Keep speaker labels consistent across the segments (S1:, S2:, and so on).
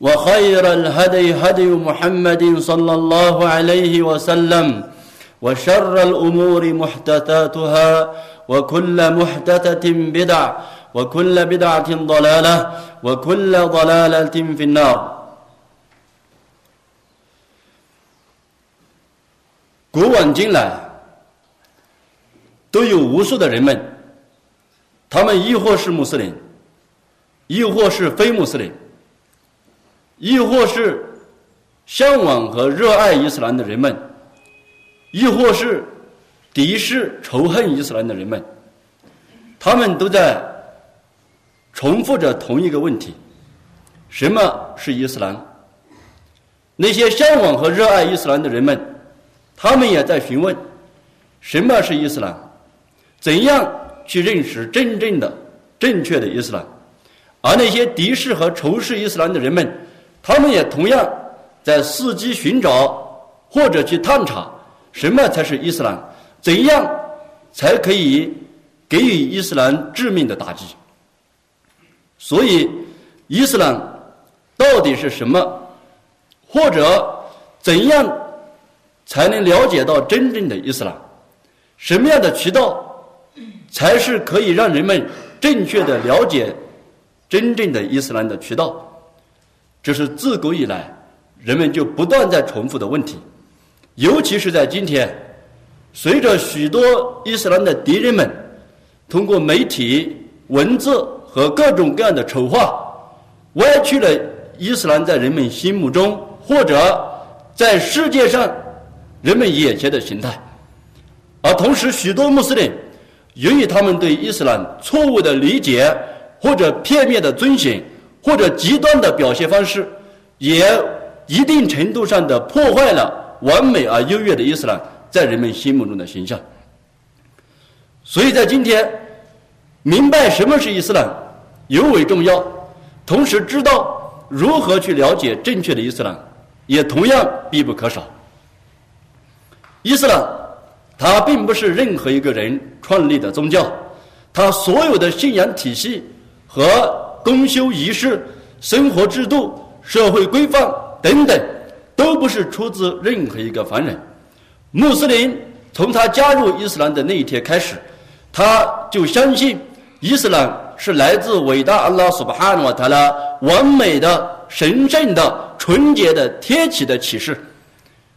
S1: وخير الهدي هدي محمد صلى الله عليه وسلم وشر الامور محدثاتها وكل محدثه بدع وكل بدعه ضلاله وكل ضلاله في النار 古往今来，都有无数的人们，他们亦或是穆斯林，亦或是非穆斯林， 亦或是向往和热爱伊斯兰的人们，亦或是敌视仇恨伊斯兰的人们，他们都在重复着同一个问题：什么是伊斯兰？那些向往和热爱伊斯兰的人们。他们也在询问，什么是伊斯兰？怎样去认识真正的、正确的伊斯兰？而那些敌视和仇视伊斯兰的人们，他们也同样在伺机寻找或者去探查什么才是伊斯兰？怎样才可以给予伊斯兰致命的打击？所以，伊斯兰到底是什么？或者怎样？才能了解到真正的伊斯兰，什么样的渠道才是可以让人们正确的了解真正的伊斯兰的渠道？这是自古以来人们就不断在重复的问题，尤其是在今天，随着许多伊斯兰的敌人们通过媒体、文字和各种各样的丑化，歪曲了伊斯兰在人们心目中或者在世界上。人们眼前的形态，而同时，许多穆斯林由于他们对伊斯兰错误的理解，或者片面的遵循，或者极端的表现方式，也一定程度上的破坏了完美而优越的伊斯兰在人们心目中的形象。所以在今天，明白什么是伊斯兰尤为重要，同时知道如何去了解正确的伊斯兰，也同样必不可少。伊斯兰，它并不是任何一个人创立的宗教，它所有的信仰体系和公修仪式、生活制度、社会规范等等，都不是出自任何一个凡人。穆斯林从他加入伊斯兰的那一天开始，他就相信伊斯兰是来自伟大阿拉苏巴哈诺塔拉完美的、神圣的、纯洁的、天启的启示，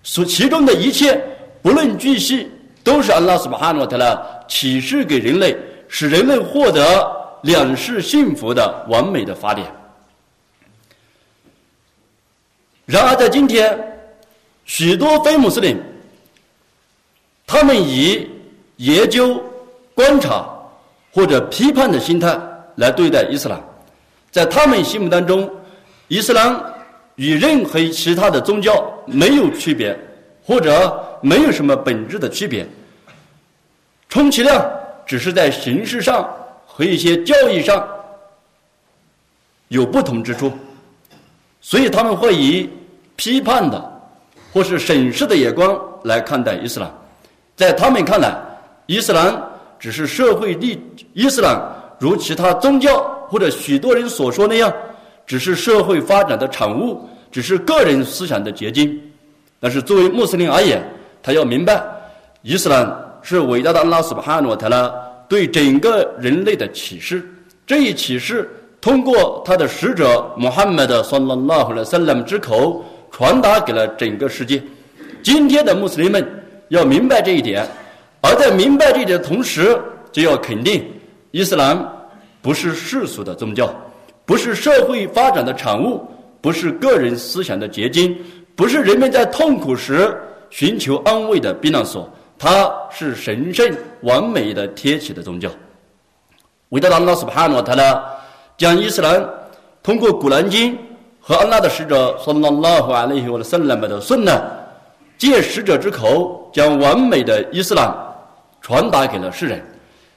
S1: 所其中的一切。不论巨细，都是安拉斯巴哈诺特拉启示给人类，使人类获得两世幸福的完美的法典。然而，在今天，许多非穆斯林，他们以研究、观察或者批判的心态来对待伊斯兰，在他们心目当中，伊斯兰与任何其他的宗教没有区别。或者没有什么本质的区别，充其量只是在形式上和一些教义上有不同之处，所以他们会以批判的或是审视的眼光来看待伊斯兰。在他们看来，伊斯兰只是社会立，伊斯兰如其他宗教或者许多人所说那样，只是社会发展的产物，只是个人思想的结晶。但是作为穆斯林而言，他要明白，伊斯兰是伟大的安拉斯巴哈诺特拉对整个人类的启示。这一启示通过他的使者穆罕默德（萨拉拉胡的萨拉姆）之口传达给了整个世界。今天的穆斯林们要明白这一点，而在明白这一点的同时，就要肯定伊斯兰不是世俗的宗教，不是社会发展的产物，不是个人思想的结晶。不是人们在痛苦时寻求安慰的避难所，它是神圣完美的贴起的宗教。伟大的安拉斯帕诺他呢，将伊斯兰通过古兰经和安拉的使者说拉拉和阿里希沃的圣兰们的圣呢，借使者之口将完美的伊斯兰传达给了世人。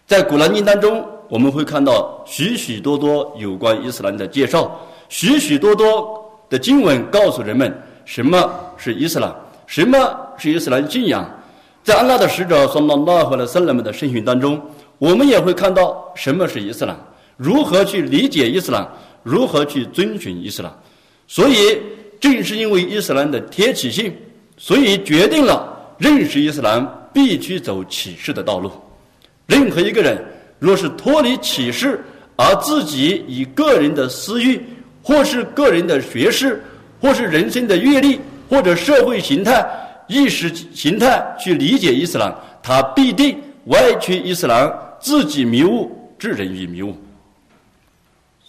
S1: 在古兰经当中，我们会看到许许多多有关伊斯兰的介绍，许许多多的经文告诉人们。什么是伊斯兰？什么是伊斯兰信仰？在安拉的使者（和那拉和的圣人们的圣训当中，我们也会看到什么是伊斯兰，如何去理解伊斯兰，如何去遵循伊斯兰。所以，正是因为伊斯兰的贴起性，所以决定了认识伊斯兰必须走启示的道路。任何一个人若是脱离启示，而自己以个人的私欲或是个人的学识，或是人生的阅历，或者社会形态、意识形态去理解伊斯兰，他必定歪曲伊斯兰，自己迷雾，致人于迷雾。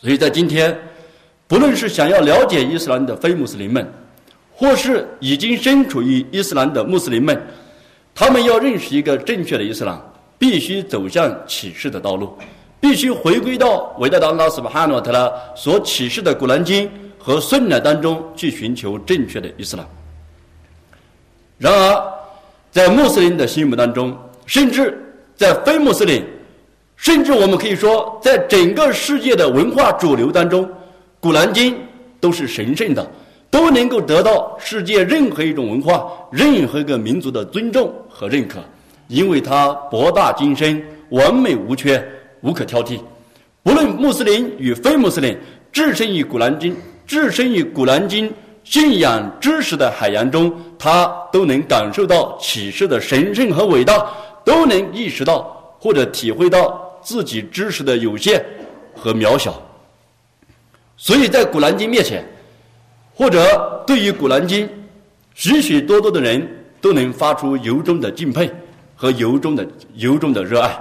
S1: 所以在今天，不论是想要了解伊斯兰的非穆斯林们，或是已经身处于伊斯兰的穆斯林们，他们要认识一个正确的伊斯兰，必须走向启示的道路，必须回归到伟大的安拉斯巴哈诺特拉所启示的古兰经。和顺乃当中去寻求正确的伊斯兰。然而，在穆斯林的心目当中，甚至在非穆斯林，甚至我们可以说，在整个世界的文化主流当中，《古兰经》都是神圣的，都能够得到世界任何一种文化、任何一个民族的尊重和认可，因为它博大精深、完美无缺、无可挑剔。不论穆斯林与非穆斯林，置身于《古兰经》。置身于《古兰经》信仰知识的海洋中，他都能感受到启示的神圣和伟大，都能意识到或者体会到自己知识的有限和渺小。所以在《古兰经》面前，或者对于《古兰经》，许许多多的人都能发出由衷的敬佩和由衷的由衷的热爱。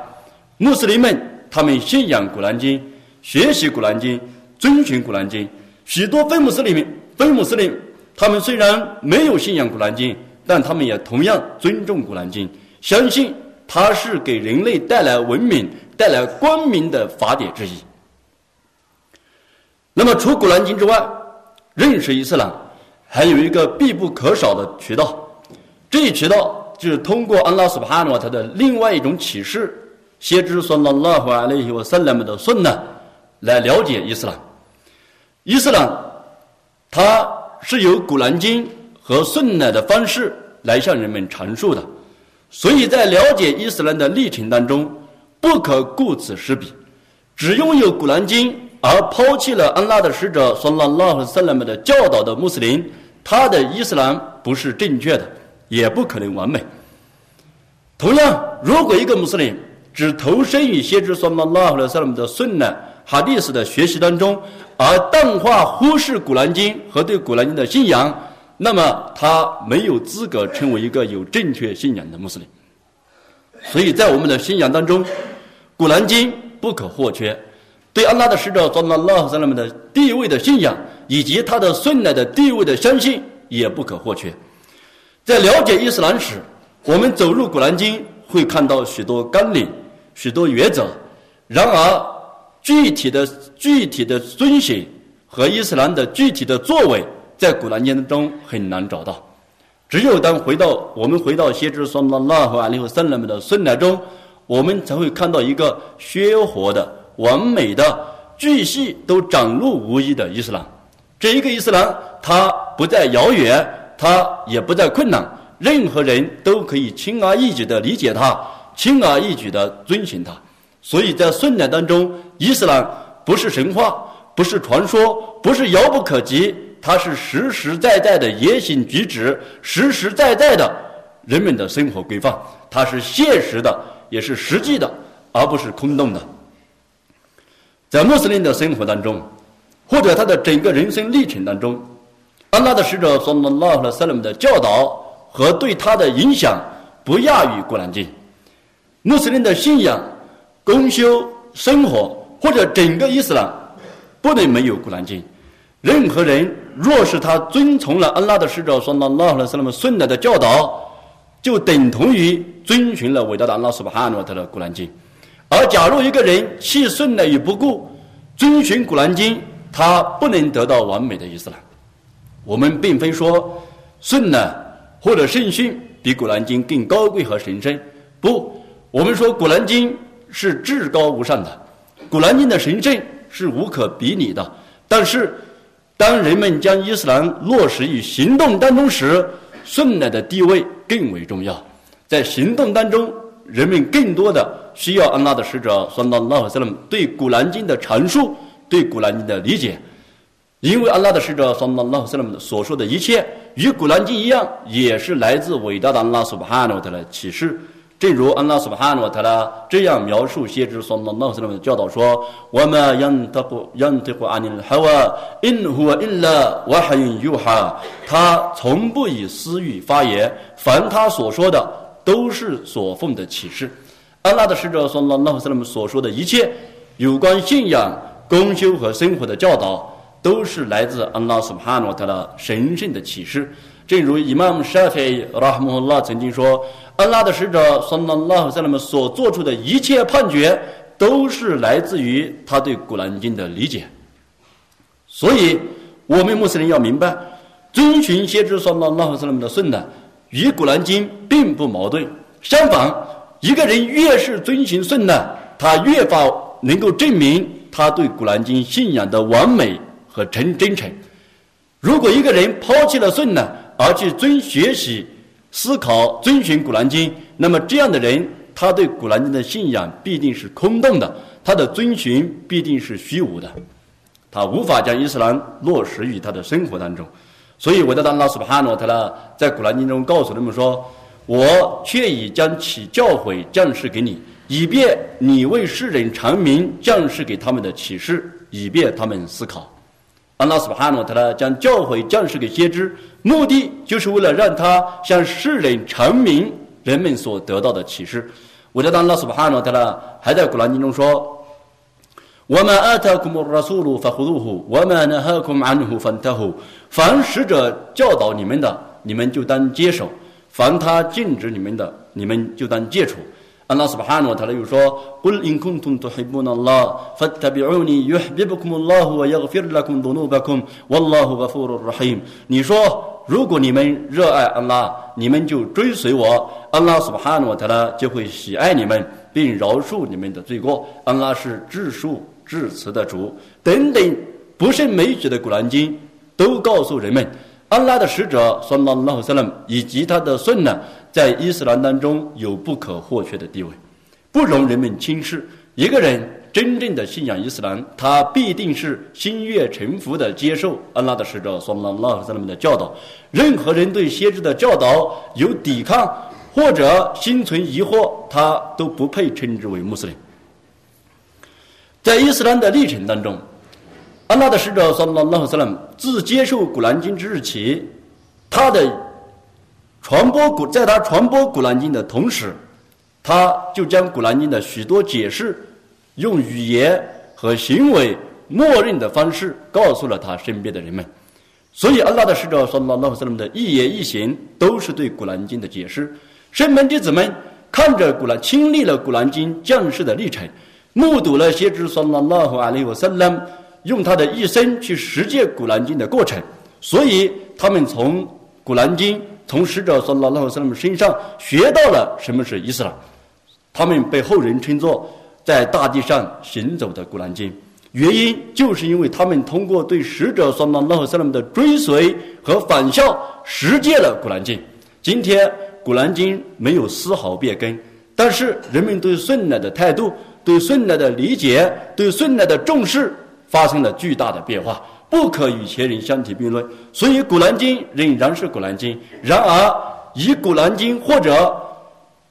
S1: 穆斯林们，他们信仰《古兰经》，学习《古兰经》，遵循《古兰经》。许多非穆斯林、非穆斯林，他们虽然没有信仰古兰经，但他们也同样尊重古兰经，相信它是给人类带来文明、带来光明的法典之一。那么，除古兰经之外，认识伊斯兰还有一个必不可少的渠道，这一渠道就是通过安拉斯巴哈诺他的另外一种启示，先知说拉拉和阿勒伊和萨拉姆的顺呢，来了解伊斯兰。伊斯兰，它是由《古兰经》和顺乃的方式来向人们阐述的，所以在了解伊斯兰的历程当中，不可顾此失彼。只拥有《古兰经》而抛弃了安拉的使者（说拉拉和萨拉姆）的教导的穆斯林，他的伊斯兰不是正确的，也不可能完美。同样，如果一个穆斯林只投身于先知（说拉拉和萨拉姆）的顺乃、他历史的学习当中，而淡化、忽视《古兰经》和对《古兰经》的信仰，那么他没有资格成为一个有正确信仰的穆斯林。所以在我们的信仰当中，《古兰经》不可或缺。对安拉的使者（拉拉和们的地位的信仰，以及他的顺来的地位的相信，也不可或缺。在了解伊斯兰史，我们走入《古兰经》，会看到许多纲领、许多原则。然而，具体的、具体的遵循和伊斯兰的具体的作为，在古兰经中很难找到。只有当回到我们回到先知说拉拉和阿里和圣人们的顺乃中，我们才会看到一个鲜活的、完美的、巨细都长露无遗的伊斯兰。这一个伊斯兰，它不再遥远，它也不再困难，任何人都可以轻而易举地理解它，轻而易举地遵循它。所以在顺难当中，伊斯兰不是神话，不是传说，不是遥不可及，它是实实在在的言行举止，实实在在的人们的生活规范，它是现实的，也是实际的，而不是空洞的。在穆斯林的生活当中，或者他的整个人生历程当中，安拉的使者说：“拉拉的塞勒姆的教导和对他的影响不亚于古兰经。穆斯林的信仰。”公修生活或者整个伊斯兰不能没有古兰经。任何人若是他遵从了安拉的使者说那拉和塞勒姆顺来的教导，就等同于遵循了伟大的安拉苏巴哈诺特的古兰经。而假如一个人弃顺来与不顾，遵循古兰经，他不能得到完美的伊斯兰。我们并非说顺呢或者圣训比古兰经更高贵和神圣，不，我们说古兰经。是至高无上的，《古兰经》的神圣是无可比拟的。但是，当人们将伊斯兰落实于行动当中时，顺乃的地位更为重要。在行动当中，人们更多的需要安拉的使者（算到拉赫斯勒姆对《古兰经》的阐述，对《古兰经》的理解。因为安拉的使者（算到拉赫斯勒姆所说的一切，与《古兰经》一样，也是来自伟大的安拉苏巴哈诺的启示。正如安拉苏巴哈诺塔拉这样描述先知所罗门的教导说：“我们让他不让他不安宁哈哇，因乎因了我还用有哈，他从不以私欲发言，凡他所说的都是所奉的启示。安拉的使者所罗门所说的一切有关信仰、公修和生活的教导，都是来自安拉苏巴哈诺塔拉神圣的启示。正如伊玛目沙菲拉哈穆拉曾经说。”安拉的使者，算拉拉和塞勒姆所做出的一切判决，都是来自于他对古兰经的理解。所以，我们穆斯林要明白，遵循先知算拉拉和塞勒姆的顺呢，与古兰经并不矛盾。相反，一个人越是遵循顺呢，他越发能够证明他对古兰经信仰的完美和真真诚。如果一个人抛弃了顺呢，而去遵学习。思考遵循古兰经，那么这样的人，他对古兰经的信仰必定是空洞的，他的遵循必定是虚无的，他无法将伊斯兰落实于他的生活当中。所以，我的当拉斯帕诺他呢，在古兰经中告诉人们说：“我却已将其教诲降世给你，以便你为世人阐明降世给他们的启示，以便他们思考。”安拉斯巴哈诺特拉将教诲降世给先知，目的就是为了让他向世人阐明人们所得到的启示。我的安拉斯巴哈诺特拉还在古兰经中说：“我们阿塔库穆拉苏鲁法胡鲁胡，我们呢哈库安胡芬特胡。凡使者教导你们的，你们就当接受；凡他禁止你们的，你们就当戒除。”安拉斯巴哈诺他又说：“قل إن كنتم تحبون الله فاتبعوني يحببكم الله ويغفر لكم ذنوبكم والله غفور رحيم。”你说，如果你们热爱安拉，你们就追随我，安拉斯巴哈诺他拉就会喜爱你们，并饶恕你们的罪过。安拉是至恕至慈的主。等等，不胜枚举的古兰经都告诉人们， 安拉的使者（算拉拉萨勒）以及他的孙呢。在伊斯兰当中有不可或缺的地位，不容人们轻视。一个人真正的信仰伊斯兰，他必定是心悦诚服的接受安拉的使者（说拉拉和勒姆的教导。任何人对先知的教导有抵抗或者心存疑惑，他都不配称之为穆斯林。在伊斯兰的历程当中，安拉的使者（说拉拉和勒姆自接受古兰经之日起，他的。传播古，在他传播古兰经的同时，他就将古兰经的许多解释，用语言和行为默认的方式告诉了他身边的人们。所以，安拉的使者说：“拉拉斯勒姆的一言一行都是对古兰经的解释。”圣门弟子们看着古兰，亲历了古兰经降世的历程，目睹了先知说：“拉拉和阿里沃塞勒用他的一生去实践古兰经的过程。”所以，他们从古兰经。从使者说拉拉和塞勒姆身上学到了什么是伊斯兰，他们被后人称作在大地上行走的古兰经。原因就是因为他们通过对使者说拉拉和塞勒姆的追随和反效，实践了古兰经。今天《古兰经》没有丝毫变更，但是人们对顺乃的态度、对顺乃的理解、对顺乃的重视发生了巨大的变化，不可与前人相提并论。所以，《古兰经》仍然是《古兰经》。然而，以《古兰经》或者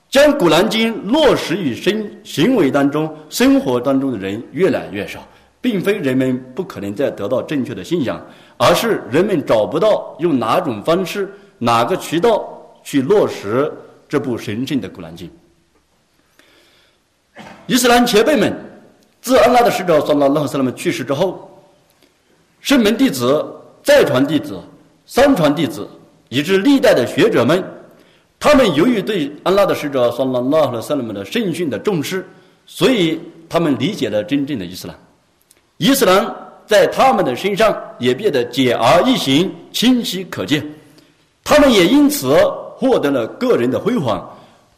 S1: 将《古兰经》落实于生行为当中、生活当中的人越来越少。并非人们不可能再得到正确的信仰，而是人们找不到用哪种方式、哪个渠道去落实这部神圣的《古兰经》。伊斯兰前辈们，自安拉的使者（算拉拉赫斯拉们）去世之后，圣门弟子、再传弟子、三传弟子，以致历代的学者们，他们由于对安拉的使者（算拉拉赫斯拉们）的圣训的重视，所以他们理解了真正的伊斯兰。伊斯兰在他们的身上也变得简而易行、清晰可见，他们也因此获得了个人的辉煌，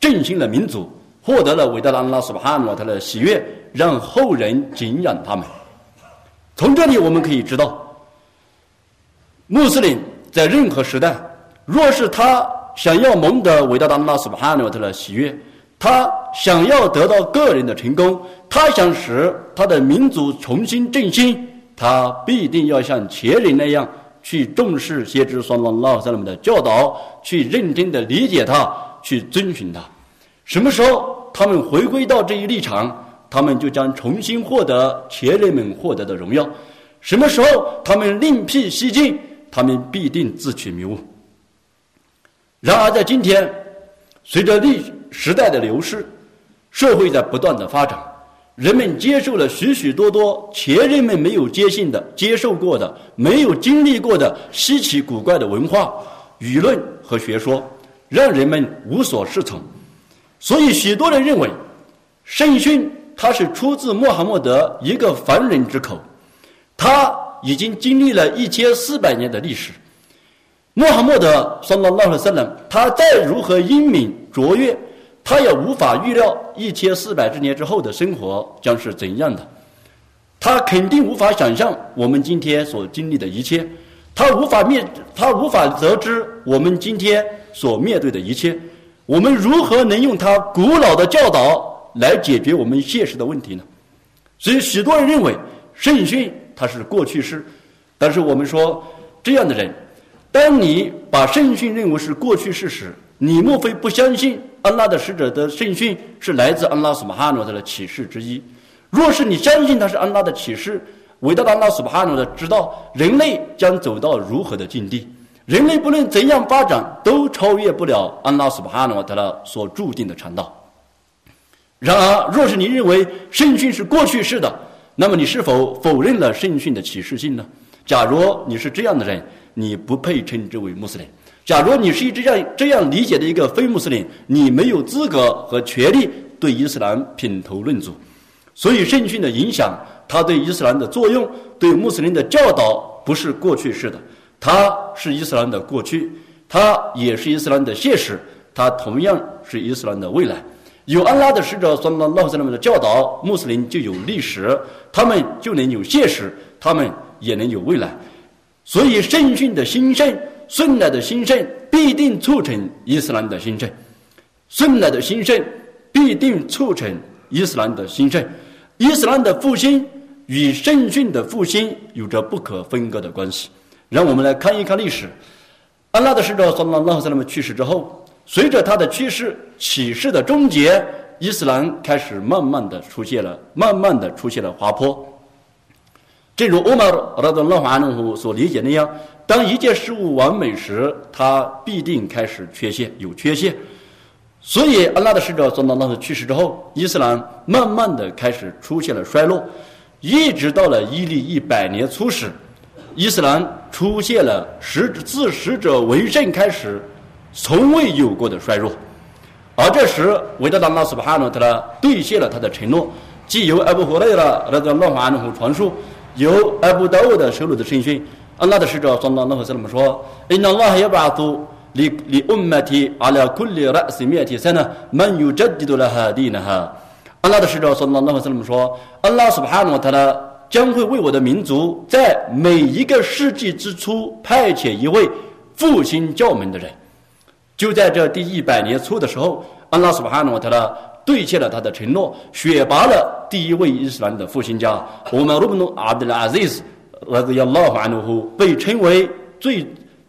S1: 振兴了民族，获得了伟大的安拉苏巴哈诺他的喜悦，让后人敬仰他们。从这里我们可以知道，穆斯林在任何时代，若是他想要蒙得伟大的安拉苏巴哈诺他的喜悦，他想要得到个人的成功。他想使他的民族重新振兴，他必定要像前人那样去重视先知双浪拉萨勒们的教导，去认真的理解他，去遵循他。什么时候他们回归到这一立场，他们就将重新获得前人们获得的荣耀。什么时候他们另辟蹊径，他们必定自取迷雾。然而在今天，随着历时代的流逝，社会在不断的发展。人们接受了许许多多前人们没有接信的、接受过的、没有经历过的稀奇古怪的文化、舆论和学说，让人们无所适从。所以，许多人认为圣训它是出自穆罕默德一个凡人之口，他已经经历了一千四百年的历史。穆罕默德（圣拉拉和圣人）他再如何英明卓越。他也无法预料一千四百之年之后的生活将是怎样的，他肯定无法想象我们今天所经历的一切，他无法面，他无法得知我们今天所面对的一切。我们如何能用他古老的教导来解决我们现实的问题呢？所以，许多人认为圣训它是过去式，但是我们说这样的人，当你把圣训认为是过去式时，你莫非不相信？安拉的使者的圣训是来自安拉苏巴哈诺的启示之一。若是你相信他是安拉的启示，伟大的安拉苏巴哈诺的知道人类将走到如何的境地，人类不论怎样发展，都超越不了安拉苏巴哈诺的所注定的传道。然而，若是你认为圣训是过去式的，那么你是否否认了圣训的启示性呢？假如你是这样的人，你不配称之为穆斯林。假如你是这样这样理解的一个非穆斯林，你没有资格和权利对伊斯兰品头论足。所以圣训的影响，它对伊斯兰的作用，对穆斯林的教导，不是过去式的，它是伊斯兰的过去，它也是伊斯兰的现实，它同样是伊斯兰的未来。有安拉的使者（算拉拉斯拉们）的教导，穆斯林就有历史，他们就能有现实，他们也能有未来。所以圣训的兴盛。顺来的兴盛必定促成伊斯兰的兴盛，顺来的兴盛必定促成伊斯兰的兴盛，伊斯兰的复兴与圣训的复兴有着不可分割的关系。让我们来看一看历史。安拉的使者（萨拉拉和萨拉姆）去世之后，随着他的去世，启示的终结，伊斯兰开始慢慢的出现了，慢慢的出现了滑坡。正如欧马尔·拉德拉华努所理解那样。当一件事物完美时，它必定开始缺陷，有缺陷。所以，安拉的使者从那时去世之后，伊斯兰慢慢的开始出现了衰落，一直到了伊利一百年初始，伊斯兰出现了使自使者为圣开始从未有过的衰弱。而这时，维达达拉斯巴哈诺特拉兑现了他的承诺，既由艾布胡雷拉那个乱华安胡传述，由艾布达沃的收录的圣训。安拉的使者从那那和这么说：“إن الله يبعث لأمتي على كل رأس مئة سنة من يجدد لها دينها。”安拉的使者从那那和这么说：“安拉 سبحانه 他呢 将会为我的民族在每一个世纪之初派遣一位复兴教门的人。”就在这第一百年初的时候，安拉苏巴哈诺特呢兑现了他的承诺，选拔了第一位伊斯兰的复兴家，我们鲁布努阿德拉阿兹斯，那个要拉法努夫，被称为最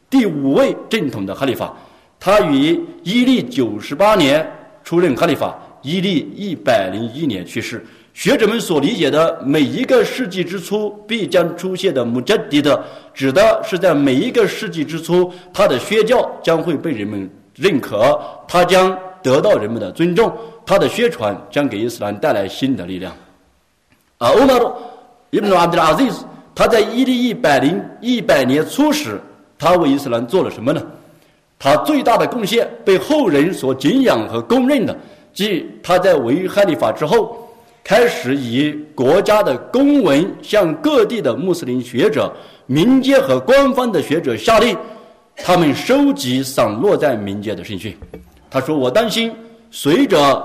S1: 第五位正统的哈利法。他于伊利九十八年出任哈利法，伊利一百零一年去世。学者们所理解的每一个世纪之初必将出现的穆加迪的，指的是在每一个世纪之初，他的宣教将会被人们认可，他将得到人们的尊重，他的宣传将给伊斯兰带来新的力量。而欧马鲁伊布阿德拉阿兹，他在伊利一百零一百年初时，他为伊斯兰做了什么呢？他最大的贡献被后人所敬仰和公认的，即他在为哈利法之后，开始以国家的公文向各地的穆斯林学者、民间和官方的学者下令，他们收集散落在民间的圣训。他说：“我担心，随着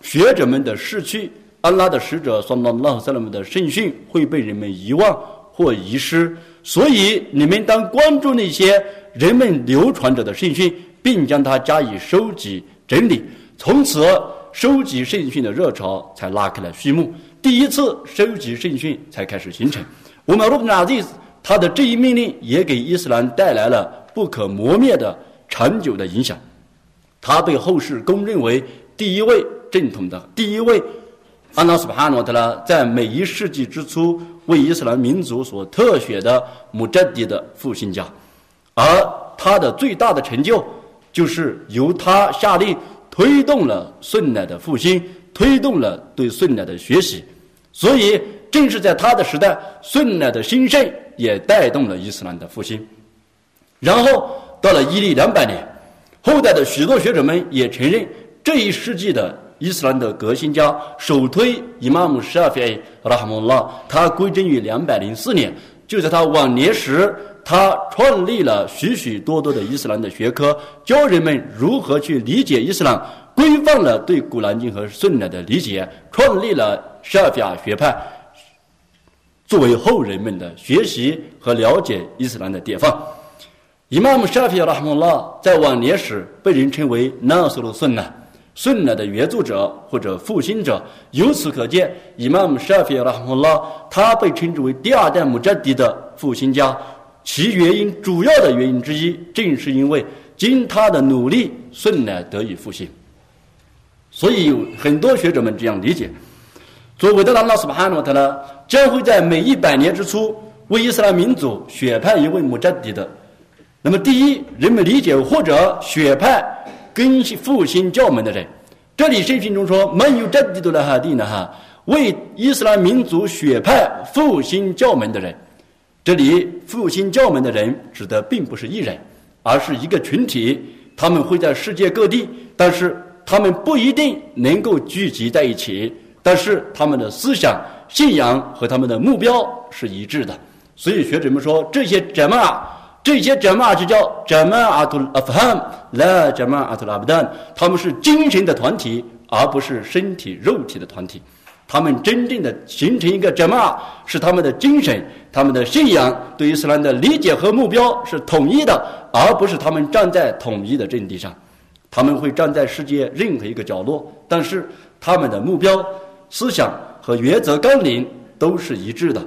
S1: 学者们的逝去，安拉的使者（拉拉萨勒姆）的圣训会被人们遗忘或遗失，所以你们当关注那些。”人们流传着的圣训，并将它加以收集整理，从此收集圣训的热潮才拉开了序幕。第一次收集圣训才开始形成。我们鲁布纳兹他的这一命令也给伊斯兰带来了不可磨灭的长久的影响。他被后世公认为第一位正统的第一位安拉斯巴哈诺特拉在每一世纪之初为伊斯兰民族所特选的穆扎迪的复兴家。而他的最大的成就，就是由他下令推动了顺乃的复兴，推动了对顺乃的学习。所以，正是在他的时代，顺乃的兴盛也带动了伊斯兰的复兴。然后到了伊利两百年，后代的许多学者们也承认，这一世纪的伊斯兰的革新家首推伊玛目沙菲拉哈姆拉，他归真于两百零四年，就在他晚年时。他创立了许许多多的伊斯兰的学科，教人们如何去理解伊斯兰，规范了对古兰经和顺奶的理解，创立了沙菲亚学派，作为后人们的学习和了解伊斯兰的典范。伊玛目沙菲亚拉哈姆拉在晚年时被人称为纳苏鲁顺乃，顺奶的原作者或者复兴者。由此可见，伊玛目沙菲亚拉哈姆拉他被称之为第二代穆扎迪的复兴家。其原因主要的原因之一，正是因为经他的努力，顺乃得以复兴。所以有很多学者们这样理解：，作为的拉斯巴哈诺特呢，将会在每一百年之初为伊斯兰民族选派一位穆扎迪的。那么，第一，人们理解或者选派更新复兴教门的人。这里圣经中说：“没有扎迪多拉哈蒂呢哈，为伊斯兰民族选派复兴教门的人。”这里复兴教门的人指的并不是一人，而是一个群体。他们会在世界各地，但是他们不一定能够聚集在一起。但是他们的思想、信仰和他们的目标是一致的。所以学者们说，这些者嘛，这些者嘛就叫者嘛阿图阿夫罕，拉者嘛阿图拉布丹，他们是精神的团体，而不是身体肉体的团体。他们真正的形成一个什么？是他们的精神、他们的信仰对伊斯兰的理解和目标是统一的，而不是他们站在统一的阵地上。他们会站在世界任何一个角落，但是他们的目标、思想和原则纲领都是一致的。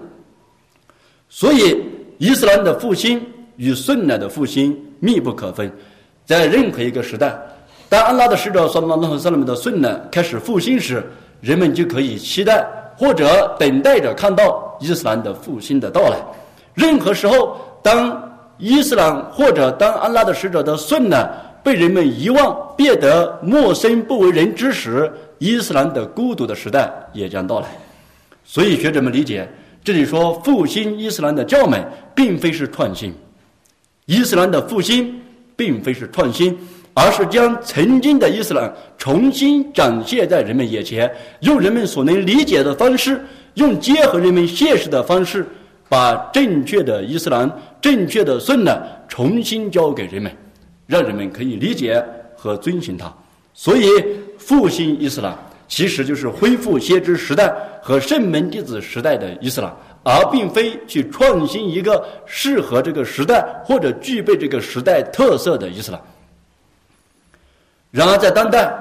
S1: 所以，伊斯兰的复兴与顺乃的复兴密不可分。在任何一个时代，当安拉的使者（萨拉拉和萨拉姆）的顺乃开始复兴时，人们就可以期待或者等待着看到伊斯兰的复兴的到来。任何时候，当伊斯兰或者当安拉的使者的顺呢被人们遗忘、变得陌生、不为人知时，伊斯兰的孤独的时代也将到来。所以，学者们理解，这里说复兴伊斯兰的教门，并非是创新；伊斯兰的复兴，并非是创新。而是将曾经的伊斯兰重新展现在人们眼前，用人们所能理解的方式，用结合人们现实的方式，把正确的伊斯兰、正确的顺呢重新教给人们，让人们可以理解和遵循它。所以，复兴伊斯兰其实就是恢复先知时代和圣门弟子时代的伊斯兰，而并非去创新一个适合这个时代或者具备这个时代特色的伊斯兰。然而在当代，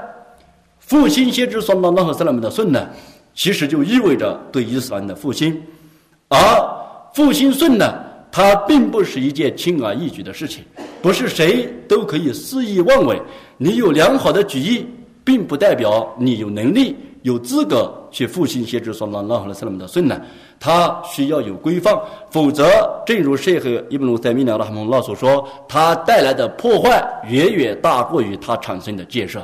S1: 复兴先知算拉拉和萨拉姆的顺呢，其实就意味着对伊斯兰的复兴，而复兴顺呢，它并不是一件轻而易举的事情，不是谁都可以肆意妄为。你有良好的举意，并不代表你有能力。有资格去复兴先知说拉拉和萨拉姆的顺呢？他需要有规范，否则，正如谢赫伊布鲁塞米纳拉哈蒙拉所说，他带来的破坏远远大过于他产生的建设。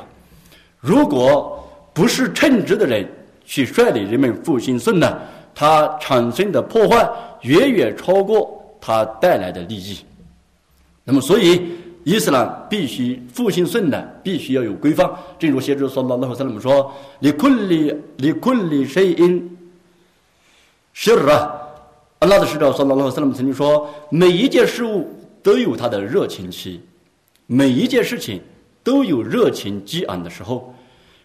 S1: 如果不是称职的人去率领人们复兴顺呢，他产生的破坏远远超过他带来的利益。那么，所以。伊斯兰必须复兴顺的，必须要有规范。正如先知说拉拉和萨拉姆说：“你困里，你困里谁因是啊？”阿拉的使者说拉拉和萨拉姆曾经说：“每一件事物都有它的热情期，每一件事情都有热情激昂的时候。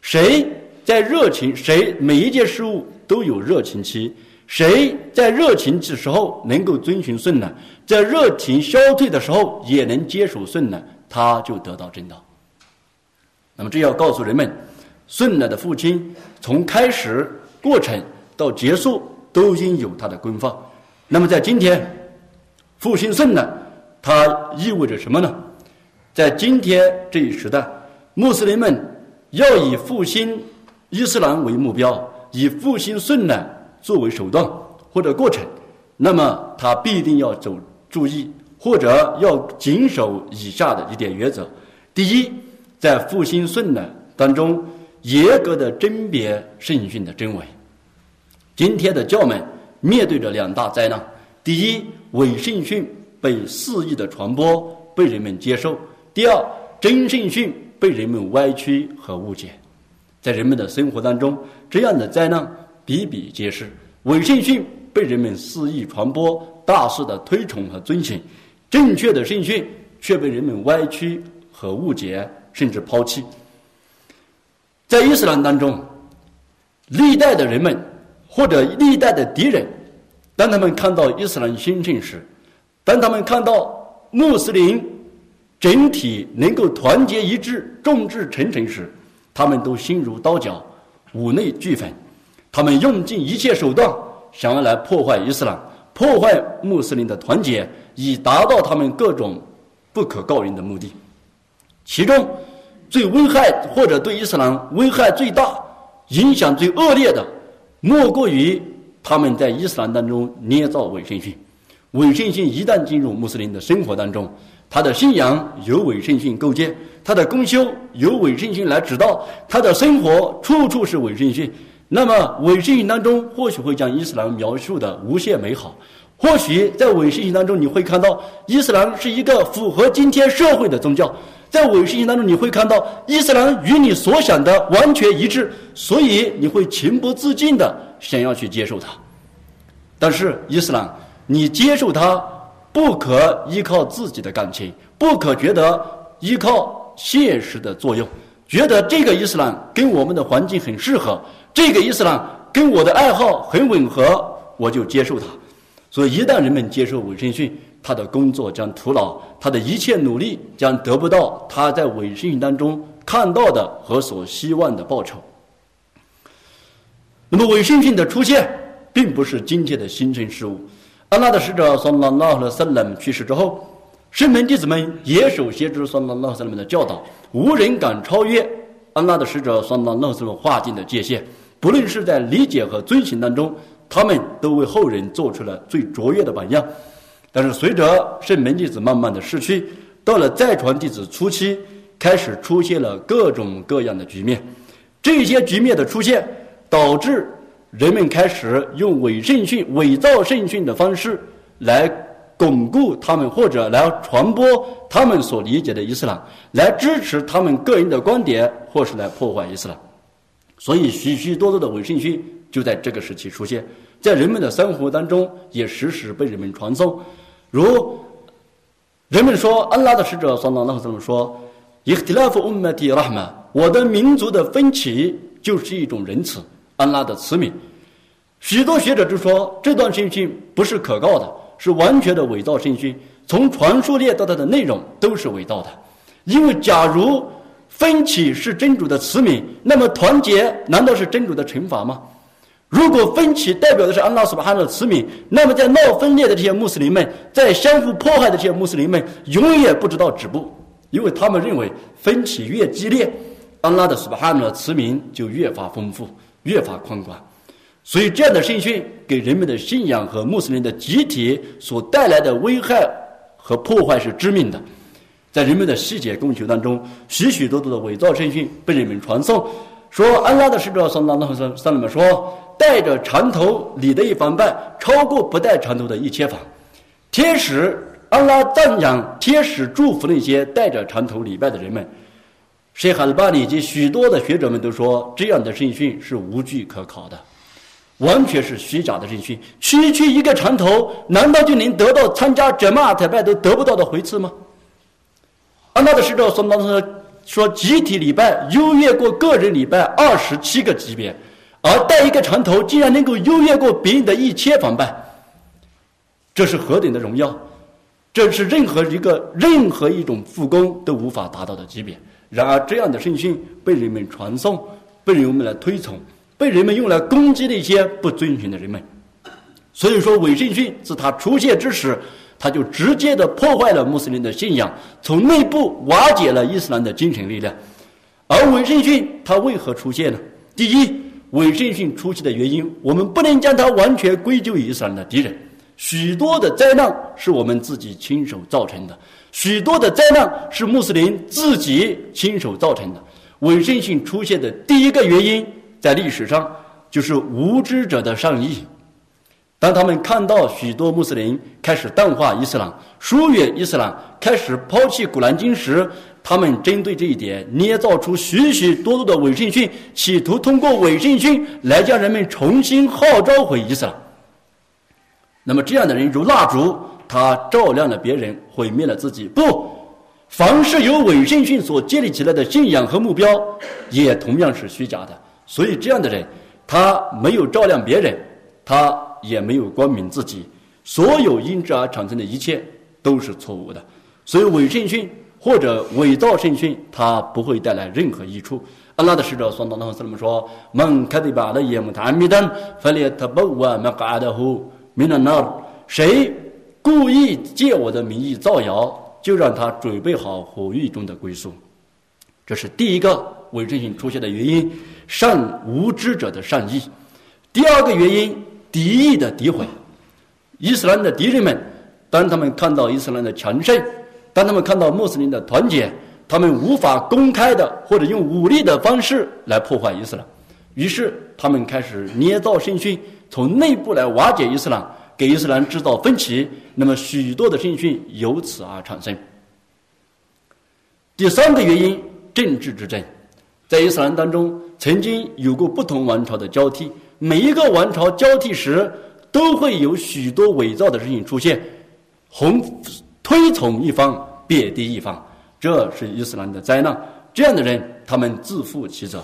S1: 谁在热情？谁每一件事物都有热情期。”谁在热情的时候能够遵循顺呢？在热情消退的时候也能接受顺呢？他就得到正道。那么这要告诉人们，顺呢的父亲从开始过程到结束都应有它的规范。那么在今天，复兴顺呢，它意味着什么呢？在今天这一时代，穆斯林们要以复兴伊斯兰为目标，以复兴顺呢。作为手段或者过程，那么他必定要走注意，或者要谨守以下的一点原则：第一，在复兴顺的当中，严格的甄别圣训的真伪。今天的教门面对着两大灾难：第一，伪圣训被肆意的传播，被人们接受；第二，真圣训被人们歪曲和误解。在人们的生活当中，这样的灾难。比比皆是，伪圣训被人们肆意传播，大肆的推崇和遵循；正确的圣训却被人们歪曲和误解，甚至抛弃。在伊斯兰当中，历代的人们或者历代的敌人，当他们看到伊斯兰兴盛时，当他们看到穆斯林整体能够团结一致、众志成城时，他们都心如刀绞，五内俱焚。他们用尽一切手段，想要来破坏伊斯兰，破坏穆斯林的团结，以达到他们各种不可告人的目的。其中最危害或者对伊斯兰危害最大、影响最恶劣的，莫过于他们在伊斯兰当中捏造伪圣训。伪圣训一旦进入穆斯林的生活当中，他的信仰由伪圣训构建，他的公修由伪圣训来指导，他的生活处处是伪圣训。那么伪圣训当中，或许会将伊斯兰描述的无限美好；或许在伪圣训当中，你会看到伊斯兰是一个符合今天社会的宗教；在伪圣训当中，你会看到伊斯兰与你所想的完全一致，所以你会情不自禁的想要去接受它。但是伊斯兰，你接受它，不可依靠自己的感情，不可觉得依靠现实的作用，觉得这个伊斯兰跟我们的环境很适合。这个伊斯兰跟我的爱好很吻合，我就接受它。所以，一旦人们接受伪圣训，他的工作将徒劳，他的一切努力将得不到他在伪圣训当中看到的和所希望的报酬。那么，伪圣训的出现并不是今天的新生事物。安拉的使者算拉拉和萨拉姆去世之后，圣门弟子们也首先知算拉拉和萨拉姆的教导，无人敢超越安拉的使者算拉拉和萨拉姆划定的界限。不论是在理解和遵循当中，他们都为后人做出了最卓越的榜样。但是，随着圣门弟子慢慢的逝去，到了再传弟子初期，开始出现了各种各样的局面。这些局面的出现，导致人们开始用伪圣训、伪造圣训的方式来巩固他们，或者来传播他们所理解的伊斯兰，来支持他们个人的观点，或是来破坏伊斯兰。所以，许许多多的伪圣训就在这个时期出现，在人们的生活当中也时时被人们传颂。如人们说，安拉的使者说：“那那怎么说？我的民族的分歧就是一种仁慈，安拉的慈悯。”许多学者就说，这段圣训不是可靠的，是完全的伪造圣训，从传说链到它的内容都是伪造的。因为假如分歧是真主的慈悯，那么团结难道是真主的惩罚吗？如果分歧代表的是安拉苏巴汗的慈悯，那么在闹分裂的这些穆斯林们，在相互迫害的这些穆斯林们，永远不知道止步，因为他们认为分歧越激烈，安拉的苏巴汗的慈悯就越发丰富，越发宽广。所以，这样的圣训给人们的信仰和穆斯林的集体所带来的危害和破坏是致命的。在人们的细节供求当中，许许多多的伪造圣训被人们传颂，说安拉的使者上当那上上里面说。带着长头礼的一方半，超过不带长头的一千方。天使安拉赞扬天使祝福那些带着长头礼拜的人们。谢哈尔巴里及许多的学者们都说，这样的圣训是无据可考的，完全是虚假的圣训。区区一个长头，难道就能得到参加哲玛特拜都得不到的回赐吗？安拉的使者说当说说集体礼拜优越过个人礼拜二十七个级别。而带一个长头，竟然能够优越过别人的一千防办，这是何等的荣耀！这是任何一个任何一种复工都无法达到的级别。然而，这样的圣训被人们传颂，被人们来推崇，被人们用来攻击那些不遵循的人们。所以说，伪圣训自它出现之时，他就直接的破坏了穆斯林的信仰，从内部瓦解了伊斯兰的精神力量。而伪圣训它为何出现呢？第一。伪圣训出现的原因，我们不能将它完全归咎于伊斯兰的敌人。许多的灾难是我们自己亲手造成的，许多的灾难是穆斯林自己亲手造成的。伪圣训出现的第一个原因，在历史上就是无知者的善意。当他们看到许多穆斯林开始淡化伊斯兰、疏远伊斯兰、开始抛弃古兰经时，他们针对这一点捏造出许许多多的伪圣训，企图通过伪圣训来将人们重新号召回伊斯兰。那么这样的人如蜡烛，他照亮了别人，毁灭了自己。不，凡是由伪圣训所建立起来的信仰和目标，也同样是虚假的。所以这样的人，他没有照亮别人，他也没有光明自己。所有因之而产生的一切都是错误的。所以伪圣训。或者伪造圣训，它不会带来任何益处。阿拉的使者说：“当当斯那么说，门开的把的耶木坦米登，弗列特布瓦麦嘎的呼米纳纳，谁故意借我的名义造谣，就让他准备好火狱中的归宿。”这是第一个伪证性出现的原因，善无知者的善意。第二个原因，敌意的诋毁。伊斯兰的敌人们，当他们看到伊斯兰的强盛。当他们看到穆斯林的团结，他们无法公开的或者用武力的方式来破坏伊斯兰，于是他们开始捏造圣训，从内部来瓦解伊斯兰，给伊斯兰制造分歧。那么许多的圣训由此而产生。第三个原因，政治之争，在伊斯兰当中曾经有过不同王朝的交替，每一个王朝交替时都会有许多伪造的事情出现，红。推崇一方，贬低一方，这是伊斯兰的灾难。这样的人，他们自负其责。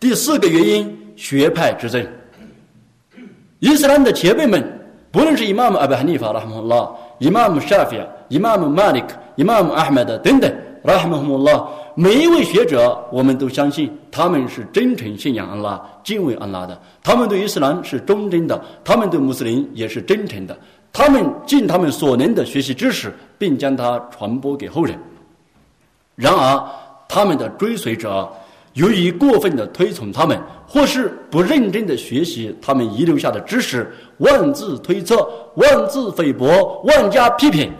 S1: 第四个原因，学派之争。伊斯兰的前辈们，不论是伊玛目阿布哈尼法拉哈姆拉、伊玛目沙菲亚、伊玛目马里克、伊玛目阿哈迈德等等，拉哈姆拉，每一位学者，我们都相信他们是真诚信仰安拉、敬畏安拉的。他们对伊斯兰是忠贞的，他们对穆斯林也是真诚的。他们尽他们所能的学习知识，并将它传播给后人。然而，他们的追随者由于过分的推崇他们，或是不认真的学习他们遗留下的知识，妄自推测、妄自菲薄、妄加批评，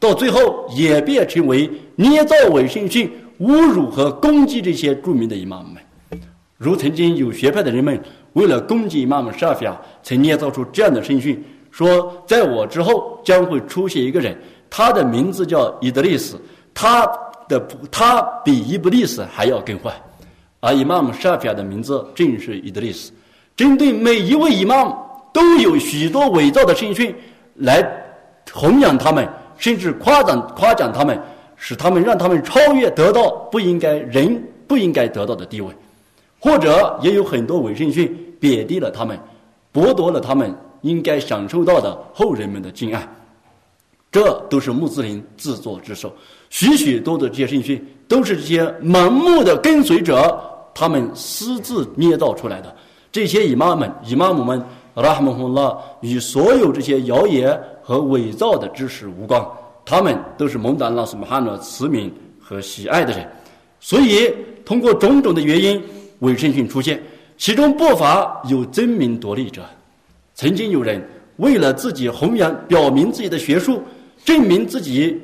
S1: 到最后演变成为捏造伪圣训、侮辱和攻击这些著名的伊玛目们。如曾经有学派的人们为了攻击伊玛目沙菲亚，曾捏造出这样的圣训。说，在我之后将会出现一个人，他的名字叫伊德利斯，他的他比伊布利斯还要更坏，而伊玛目沙菲亚的名字正是伊德利斯。针对每一位伊玛目，都有许多伪造的圣训来弘扬他们，甚至夸奖夸奖他们，使他们让他们超越得到不应该人不应该得到的地位，或者也有很多伪圣训贬低了他们，剥夺了他们。应该享受到的后人们的敬爱，这都是穆斯林自作自受。许许多多这些圣训都是这些盲目的跟随者他们私自捏造出来的。这些姨妈们、姨妈母们，拉哈姆洪拉与所有这些谣言和伪造的知识无关，他们都是蒙达拉斯穆罕的慈悯和喜爱的人。所以，通过种种的原因，伪圣训出现，其中不乏有争名夺利者。曾经有人为了自己弘扬、表明自己的学术，证明自己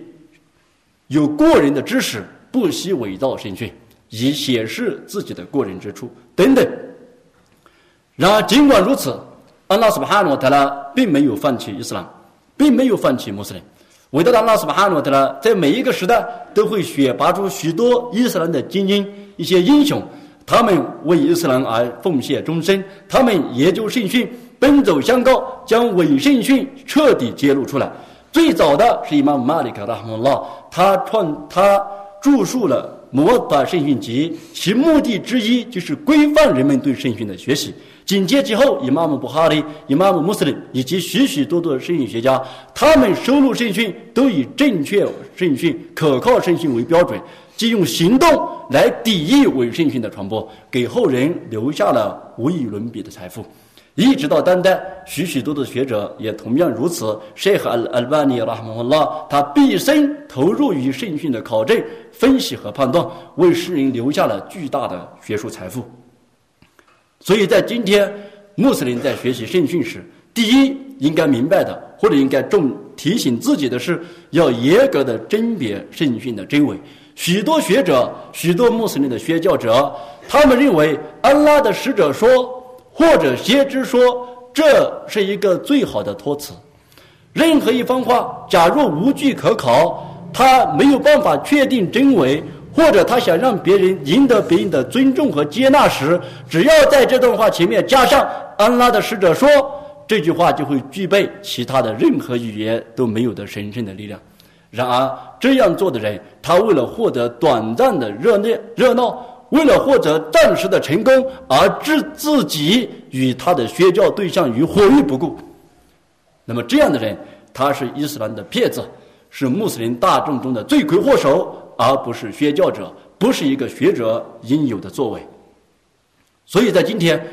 S1: 有过人的知识，不惜伪造圣训，以显示自己的过人之处等等。然而，尽管如此，安拉斯巴哈诺特拉并没有放弃伊斯兰，并没有放弃穆斯林。伟大的安拉斯巴哈诺特呢在每一个时代都会选拔出许多伊斯兰的精英、一些英雄，他们为伊斯兰而奉献终身，他们研究圣训。奔走相告，将伪圣训彻底揭露出来。最早的是伊玛马里克拉哈姆拉，他创他著述了《摩达圣训集》，其目的之一就是规范人们对圣训的学习。紧接其后，伊玛目布哈里、伊玛目穆斯林以及许许多多的圣训学家，他们收录圣训都以正确圣训、可靠圣训为标准，即用行动来抵御伪圣训的传播，给后人留下了无与伦比的财富。一直到当代，许许多多的学者也同样如此。谢赫尔尔巴尼拉姆拉，他毕生投入于圣训的考证、分析和判断，为世人留下了巨大的学术财富。所以在今天，穆斯林在学习圣训时，第一应该明白的，或者应该重提醒自己的是，要严格的甄别圣训的真伪。许多学者、许多穆斯林的宣教者，他们认为安拉的使者说。或者先知说这是一个最好的托词。任何一番话，假若无据可考，他没有办法确定真伪，或者他想让别人赢得别人的尊重和接纳时，只要在这段话前面加上“安拉的使者说”，这句话就会具备其他的任何语言都没有的神圣的力量。然而，这样做的人，他为了获得短暂的热烈热闹。为了获得暂时的成功而置自己与他的宣教对象于火于不顾，那么这样的人，他是伊斯兰的骗子，是穆斯林大众中的罪魁祸首，而不是宣教者，不是一个学者应有的作为。所以在今天，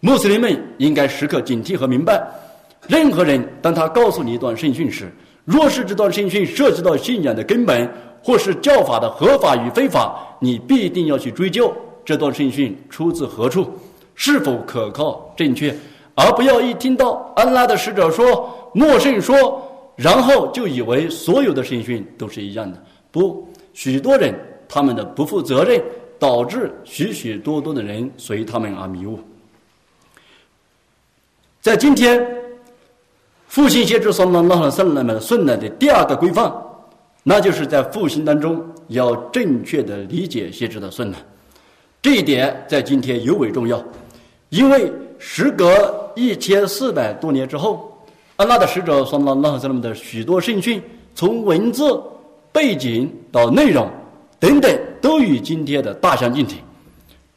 S1: 穆斯林们应该时刻警惕和明白，任何人当他告诉你一段圣训时，若是这段圣训涉及到信仰的根本，或是教法的合法与非法。你必定要去追究这段圣训出自何处，是否可靠正确，而不要一听到安拉的使者说莫圣说，然后就以为所有的圣训都是一样的。不，许多人他们的不负责任，导致许许多多的人随他们而迷误。在今天，复兴先知所拉拉的圣人们顺来的第二个规范。那就是在复兴当中要正确的理解先知的顺呢，这一点在今天尤为重要，因为时隔一千四百多年之后，安拉的使者说拉拉赫萨姆的许多圣训，从文字、背景到内容等等，都与今天的大相径庭。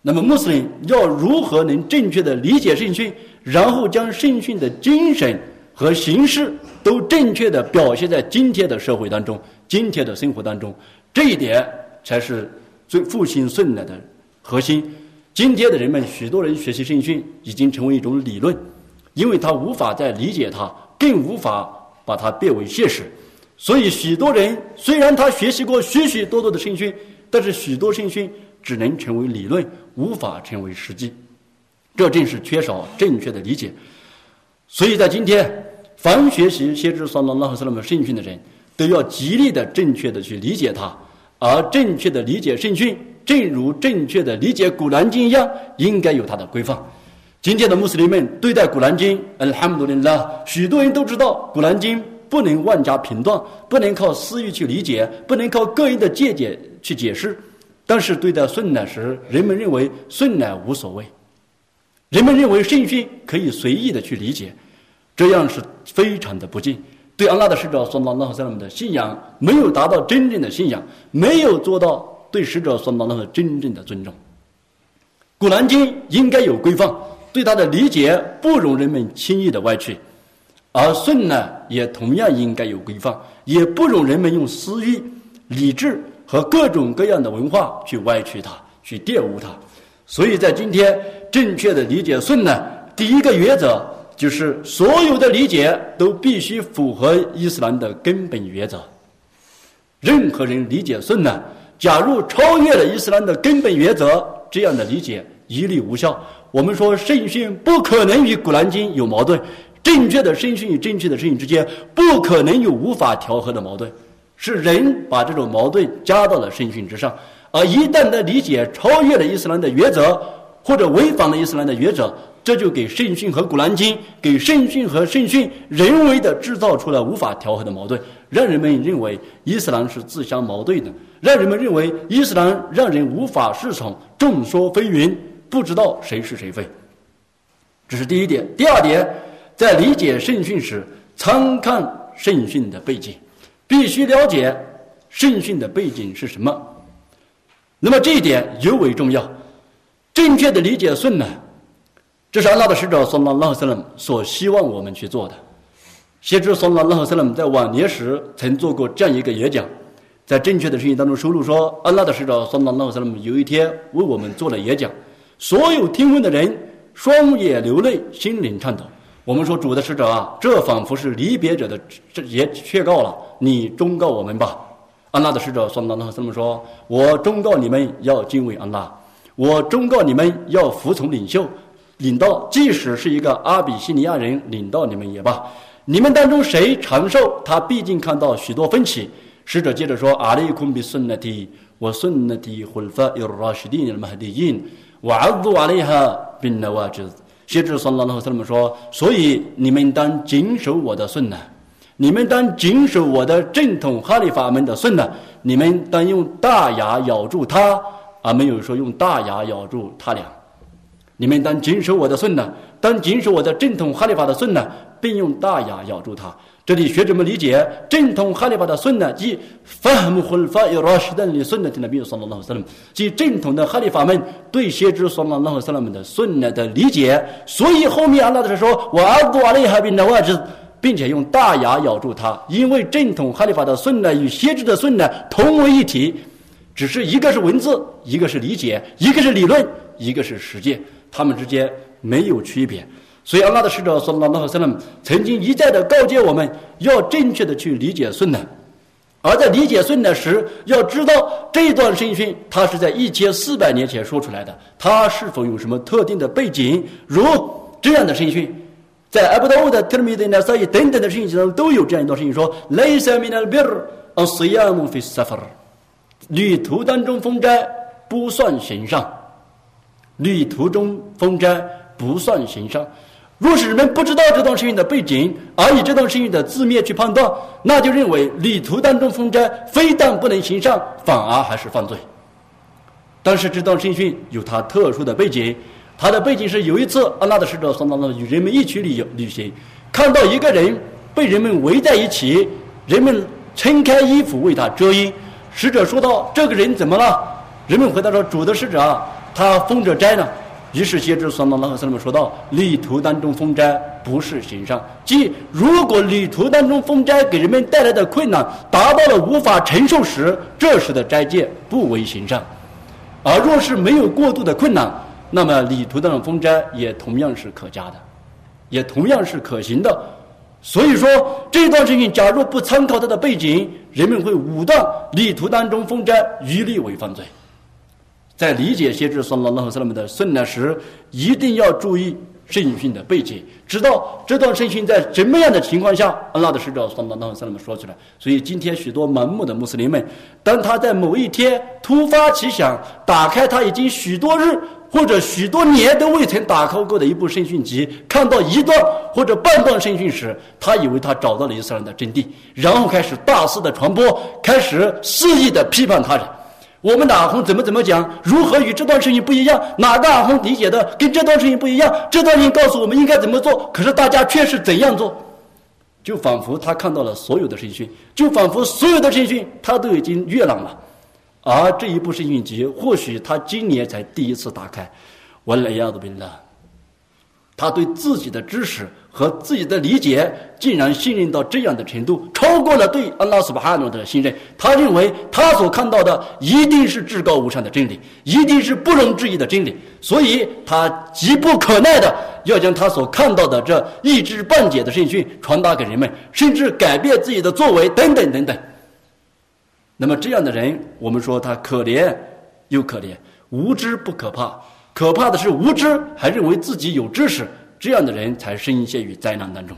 S1: 那么穆斯林要如何能正确的理解圣训，然后将圣训的精神和形式都正确的表现在今天的社会当中？今天的生活当中，这一点才是最复兴顺来的核心。今天的人们，许多人学习圣训已经成为一种理论，因为他无法再理解它，更无法把它变为现实。所以，许多人虽然他学习过许许多多的圣训，但是许多圣训只能成为理论，无法成为实际。这正是缺少正确的理解。所以在今天，凡学习先知萨拉拉和萨拉姆圣训的人。都要极力的正确的去理解它，而正确的理解圣训，正如正确的理解古兰经一样，应该有它的规范。今天的穆斯林们对待古兰经，阿哈姆杜林拉，许多人都知道古兰经不能妄加评断，不能靠私欲去理解，不能靠个人的见解去解释。但是对待顺乃时，人们认为顺乃无所谓，人们认为圣训可以随意的去理解，这样是非常的不敬。对安拉的使者说：“拉和塞拉姆的信仰没有达到真正的信仰，没有做到对使者说拉和真正的尊重。古兰经应该有规范，对他的理解不容人们轻易的歪曲。而顺呢，也同样应该有规范，也不容人们用私欲、理智和各种各样的文化去歪曲它、去玷污它。所以在今天，正确的理解顺呢，第一个原则就是所有的理解都必须符合伊斯兰的根本原则。任何人理解顺呢，假如超越了伊斯兰的根本原则，这样的理解一律无效。我们说圣训不可能与古兰经有矛盾，正确的圣训与正确的圣训之间不可能有无法调和的矛盾，是人把这种矛盾加到了圣训之上。而一旦的理解超越了伊斯兰的原则，或者违反了伊斯兰的原则，这就给圣训和古兰经、给圣训和圣训人为的制造出了无法调和的矛盾，让人们认为伊斯兰是自相矛盾的，让人们认为伊斯兰让人无法适从，众说纷纭，不知道谁是谁非。这是第一点。第二点，在理解圣训时，参看圣训的背景，必须了解圣训的背景是什么。那么这一点尤为重要，正确的理解顺呢，这是安拉的使者（圣拉拉赫斯勒所希望我们去做的。先知（圣拉拉赫斯勒在晚年时曾做过这样一个演讲，在正确的声音当中收录说，安拉的使者（圣拉拉赫斯勒有一天为我们做了演讲，所有听闻的人双眼流泪，心灵颤抖。我们说主的使者啊，这仿佛是离别者的这也劝告了，你忠告我们吧。安拉的使者说：“那那这么说，我忠告你们要敬畏安拉，我忠告你们要服从领袖，领导，即使是一个阿比西尼亚人领导你们也罢。你们当中谁长寿，他毕竟看到许多分歧。”使者接着说：“阿里昆比孙那提，我孙那提混发有拉什蒂尼的马迪因，我阿杜阿里哈宾那瓦兹。”接着说：“那那这么说，所以你们当谨守我的顺呢。”你们当谨守我的正统哈利法门的顺呢？你们当用大牙咬住他，而没有说用大牙咬住他俩。你们当谨守我的顺呢？当谨守我的正统哈利法的顺呢，并用大牙咬住他。这里学者们理解正统哈利法的顺呢，即法姆混法有拉什登的顺呢，听了没有？说了那什么？即正统的哈利法们对先知说了那什么的顺呢的理解。所以后面阿拉的说，我阿布阿利哈宾的外子。并且用大牙咬住它，因为正统哈利法的顺呢与先知的顺呢同为一体，只是一个是文字，一个是理解，一个是理论，一个是实践，他们之间没有区别。所以，阿拉的使者说：“拉拉和塞勒曾经一再的告诫我们要正确的去理解顺呢，而在理解顺呢时，要知道这段圣训它是在一千四百年前说出来的，它是否有什么特定的背景？如这样的圣训。”在阿布达沃的特米的那所以等等的事情中都有这样一段事情说：“雷萨米纳比尔阿斯亚姆费萨法尔，旅途当中封斋不算行上，旅途中封斋不算行上。若是人们不知道这段事情的背景，而以这段事情的字面去判断，那就认为旅途当中封斋非但不能行善，反而还是犯罪。但是这段圣训有它特殊的背景。”它的背景是有一次，阿拉的使者送到了与人们一起旅游旅行，看到一个人被人们围在一起，人们撑开衣服为他遮阴。使者说道：“这个人怎么了？”人们回答说：“主的使者啊，他封着斋呢。”于是先知送到拉和斯们说到：“旅途当中封斋不是行善，即如果旅途当中封斋给人们带来的困难达到了无法承受时，这时的斋戒不为行善；而若是没有过度的困难。”那么旅途当中封斋也同样是可加的，也同样是可行的。所以说这段事情，假如不参考它的背景，人们会武断旅途当中封斋一律为犯罪。在理解先知说拉拉和斯拉姆的圣难时，一定要注意。圣训的背景，知道这段圣训在什么样的情况下，安拉的使者送到那和萨拉姆说出来。所以今天许多盲目的穆斯林们，当他在某一天突发奇想，打开他已经许多日或者许多年都未曾打开过的一部圣训集，看到一段或者半段圣训时，他以为他找到了伊斯兰的真谛，然后开始大肆的传播，开始肆意的批判他人。我们的阿红怎么怎么讲？如何与这段事情不一样？哪个阿红理解的跟这段事情不一样？这段事情告诉我们应该怎么做，可是大家却是怎样做？就仿佛他看到了所有的圣训，就仿佛所有的圣训他都已经阅览了，而这一部圣训集或许他今年才第一次打开。完了，亚都宾了。他对自己的知识和自己的理解，竟然信任到这样的程度，超过了对安拉斯巴哈诺的信任。他认为他所看到的一定是至高无上的真理，一定是不容置疑的真理，所以他急不可耐的要将他所看到的这一知半解的圣训传达给人们，甚至改变自己的作为等等等等。那么这样的人，我们说他可怜又可怜，无知不可怕。可怕的是无知，还认为自己有知识，这样的人才深陷于灾难当中。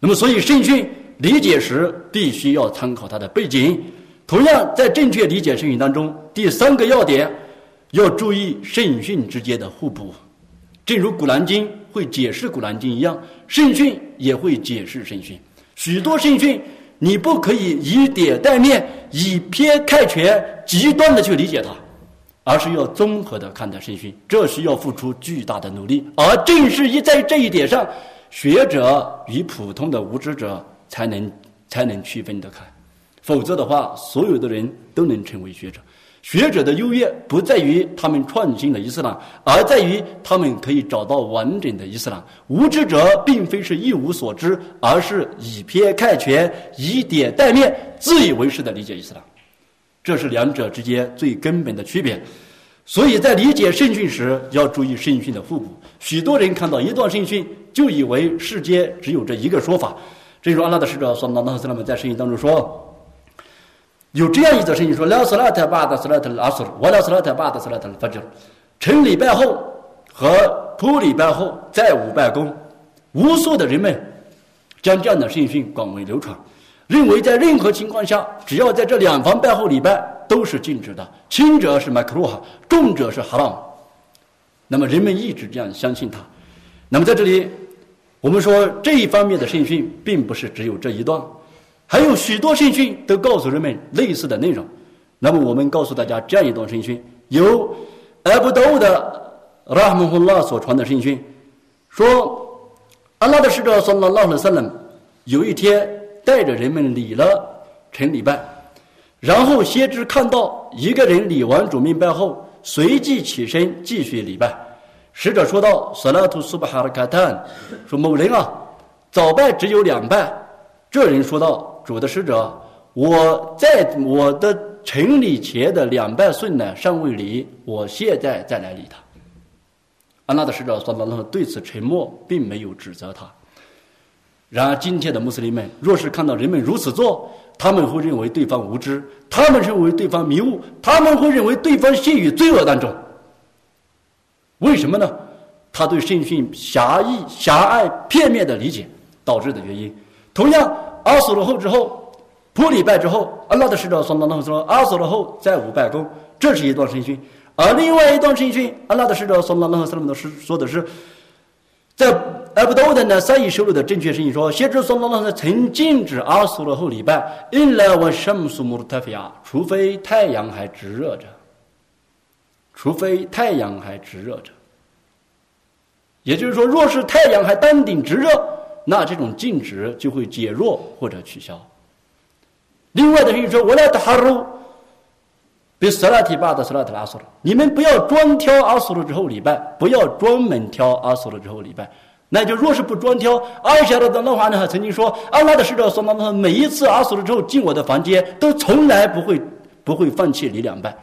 S1: 那么，所以圣训理解时必须要参考它的背景。同样，在正确理解圣训当中，第三个要点要注意圣训之间的互补。正如《古兰经》会解释《古兰经》一样，圣训也会解释圣训。许多圣训你不可以以点带面、以偏概全、极端的去理解它。而是要综合的看待圣训，这需要付出巨大的努力。而正是一在这一点上，学者与普通的无知者才能才能区分得开。否则的话，所有的人都能成为学者。学者的优越不在于他们创新了伊斯兰，而在于他们可以找到完整的伊斯兰。无知者并非是一无所知，而是以偏概全、以点带面、自以为是的理解伊斯兰。这是两者之间最根本的区别，所以在理解圣训时要注意圣训的互补。许多人看到一段圣训，就以为世间只有这一个说法。正如阿拉的使者说：“那那斯拉们在圣训当中说，有这样一则圣训说：‘拉斯拉特巴的斯拉特拉苏，我拉斯拉特巴的斯拉特发就，成礼拜后和普礼拜后再无拜功，无数的人们将这样的圣训广为流传。’”认为在任何情况下，只要在这两方拜后礼拜都是禁止的，轻者是麦克鲁哈，重者是哈朗。那么人们一直这样相信他。那么在这里，我们说这一方面的圣训并不是只有这一段，还有许多圣训都告诉人们类似的内容。那么我们告诉大家这样一段圣训：由埃布多的拉姆胡拉所传的圣训，说阿拉的使者说了拉了三人，有一天。带着人们礼了成礼拜，然后先知看到一个人礼完主命拜后，随即起身继续礼拜。使者说道：“萨拉图苏巴哈尔卡坦，说某人啊，早拜只有两拜。”这人说道：“主的使者，我在我的成礼前的两拜顺呢尚未礼，我现在再来礼他。”安拉的使者说：“拉拉对此沉默，并没有指责他。”然而，今天的穆斯林们若是看到人们如此做，他们会认为对方无知，他们认为对方迷雾，他们会认为对方陷于罪恶当中。为什么呢？他对圣训狭义、狭隘、片面的理解导致的原因。同样，阿索罗后之后，普礼拜之后，阿拉的使者说：“那那说阿索罗后再无拜功，这是一段圣训。而另外一段圣训，阿拉的使者说：“那那斯拉姆说的是。”在埃布多的呢，三亿收入的正确声音说，先知说，拉呢曾禁止阿苏罗后礼拜，因来我什么苏穆特菲亚，除非太阳还直热着，除非太阳还直热着。也就是说，若是太阳还当顶直热，那这种禁止就会减弱或者取消。另外的声音说，我来打入。比斯拉提巴的斯拉特拉苏了，你们不要专挑阿苏了之后礼拜，不要专门挑阿苏了之后礼拜。那就若是不专挑，阿夏的的话呢，还曾经说，阿拉的使者说，那么每一次阿苏了之后进我的房间，都从来不会不会放弃礼两拜。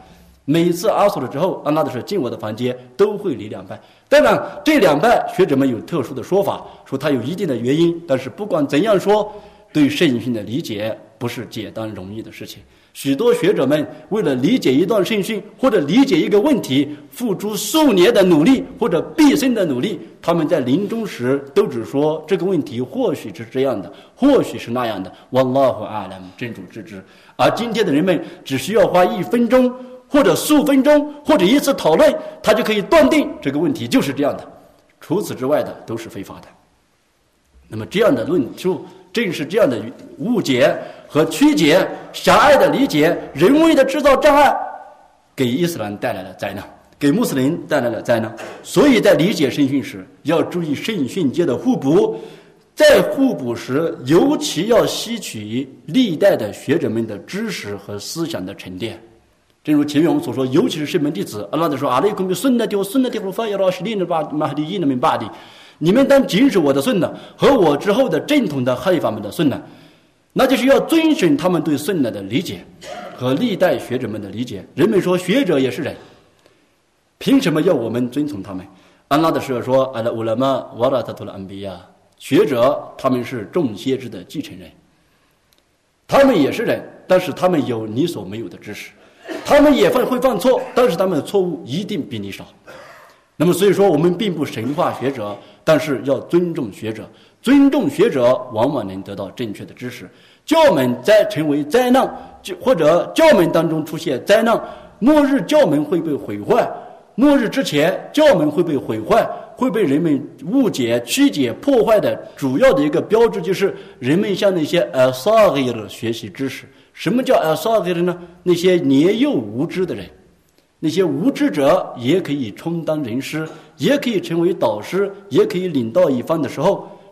S1: 每一次阿苏了之后，阿拉的使者进我的房间都会礼两拜。当然，这两拜学者们有特殊的说法，说它有一定的原因。但是不管怎样说，对圣训的理解不是简单容易的事情。许多学者们为了理解一段圣训或者理解一个问题，付出数年的努力或者毕生的努力。他们在临终时都只说这个问题或许是这样的，或许是那样的。Wallahu a'lam，真主知之。而今天的人们只需要花一分钟或者数分钟或者一次讨论，他就可以断定这个问题就是这样的。除此之外的都是非法的。那么这样的论述，正是这样的误解。和曲解、狭隘的理解、人为的制造障碍，给伊斯兰带来了灾难，给穆斯林带来了灾难。所以在理解圣训时，要注意圣训界的互补，在互补时，尤其要吸取历代的学者们的知识和思想的沉淀。正如前面我们所说，尤其是圣门弟子，阿拉德说：“阿里孔比孙的丢孙的丢发要拉是另的把马哈迪伊那明巴的，你们当谨守我的孙的和我之后的正统的哈里法们的孙的，那就是要遵循他们对孙的的理解和历代学者们的理解。人们说学者也是人，凭什么要我们遵从他们？安拉的是说：阿拉乌拉玛瓦拉塔图拉安比亚，学者他们是众先知的继承人，他们也是人，但是他们有你所没有的知识。”他们也犯会犯错，但是他们的错误一定比你少。那么，所以说我们并不神化学者，但是要尊重学者。尊重学者，往往能得到正确的知识。教门在成为灾难，就或者教门当中出现灾难，末日教门会被毁坏。末日之前，教门会被毁坏，会被人们误解、曲解、破坏的主要的一个标志，就是人们向那些呃萨格尔学习知识。什么叫阿萨格人呢？那些年幼无知的人，那些无知者也可以充当人师，也可以成为导师，也可以领导一方的时候，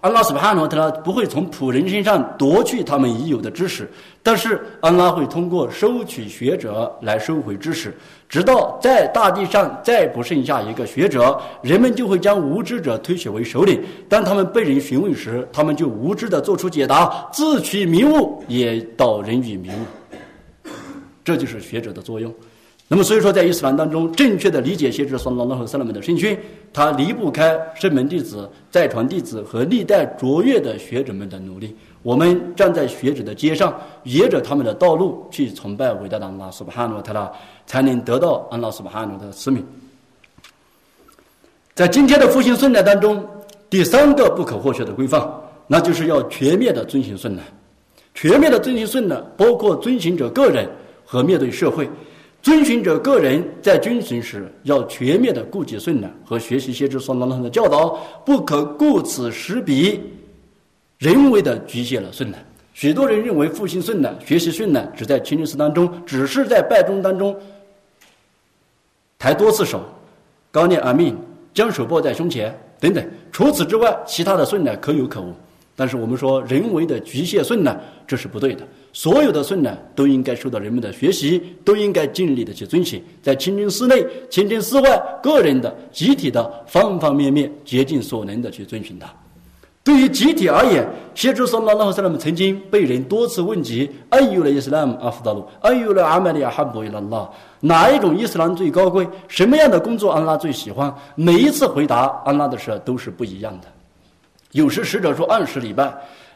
S1: 哈诺他不会从仆人身上夺去他们已有的知识，但是安拉会通过收取学者来收回知识，直到在大地上再不剩下一个学者，人们就会将无知者推选为首领。当他们被人询问时，他们就无知的做出解答，自取迷雾，也导人于迷雾。这就是学者的作用。那么，所以说，在伊斯兰当中，正确的理解先知说拉拉和萨拉们的圣训，它离不开圣门弟子、在传弟子和历代卓越的学者们的努力。我们站在学者的街上，沿着他们的道路去崇拜伟大的安拉苏巴哈努特拉，才能得到安拉苏巴哈努的赐名。在今天的复兴顺乃当中，第三个不可或缺的规范，那就是要全面的遵循顺乃。全面的遵循顺乃，包括遵循者个人和面对社会。遵循者个人在遵循时要全面的顾及顺呢和学习先知所罗门的教导，不可顾此失彼，人为的局限了顺呢。许多人认为复兴顺呢、学习顺呢，只在清真寺当中，只是在拜中当中抬多次手，高念阿弥，将手抱在胸前等等。除此之外，其他的顺呢可有可无。但是我们说人为的局限顺呢，这是不对的。所有的顺呢，都应该受到人们的学习，都应该尽力的去遵循，在清真寺内、清真寺外，个人的、集体的方方面面，竭尽所能的去遵循它。对于集体而言，先知说拉拉和萨拉姆曾经被人多次问及：“哎呦了伊斯兰阿夫达鲁，哎呦了阿麦利亚哈布伊拉拉，哪一种伊斯兰最高贵？什么样的工作安拉最喜欢？”每一次回答安拉的时候都是不一样的。有时使者说按时礼拜。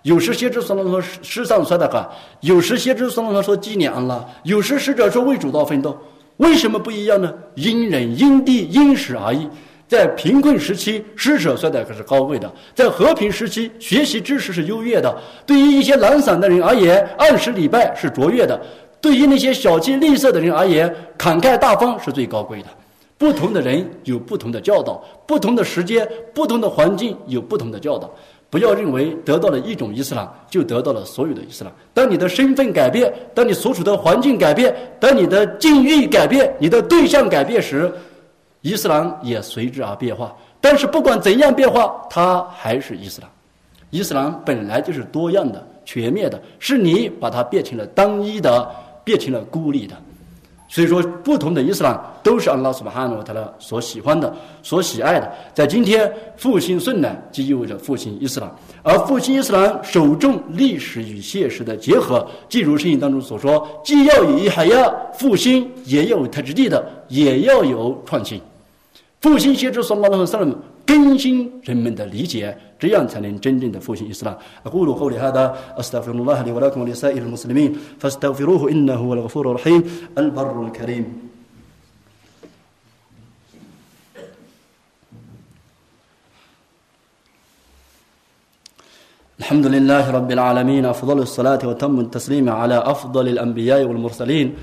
S1: 有时先知说了说世上说的话，有时先知说了说纪念安拉，有时使者说为主道奋斗，为什么不一样呢？因人因地因时而异。在贫困时期，施舍说的可是高贵的；在和平时期，学习知识是优越的。对于一些懒散的人而言，按时礼拜是卓越的；对于那些小气吝啬的人而言，慷慨大方是最高贵的。不同的人有不同的教导，不同的时间、不同的环境有不同的教导。不要认为得到了一种伊斯兰就得到了所有的伊斯兰。当你的身份改变，当你所处的环境改变，当你的境遇改变，你的对象改变时，伊斯兰也随之而变化。但是不管怎样变化，它还是伊斯兰。伊斯兰本来就是多样的、全面的，是你把它变成了单一的，变成了孤立的。所以说，不同的伊斯兰都是安拉苏巴哈诺他的所喜欢的、所喜爱的。在今天复兴顺呢，就意味着复兴伊斯兰。而复兴伊斯兰首重历史与现实的结合，即如圣经当中所说，既要以海亚复兴，也要有特质地的，也要有创新。复兴先知说：“拉和萨勒姆更新人们的理解。”这样才能真正的复兴伊斯兰。أقول قولي هذا أستغفر الله لي ولكم ولسائر المسلمين فاستغفروه إنه هو الغفور الرحيم البر الكريم الحمد لله رب العالمين أفضل الصلاة وتم التسليم على أفضل الأنبياء والمرسلين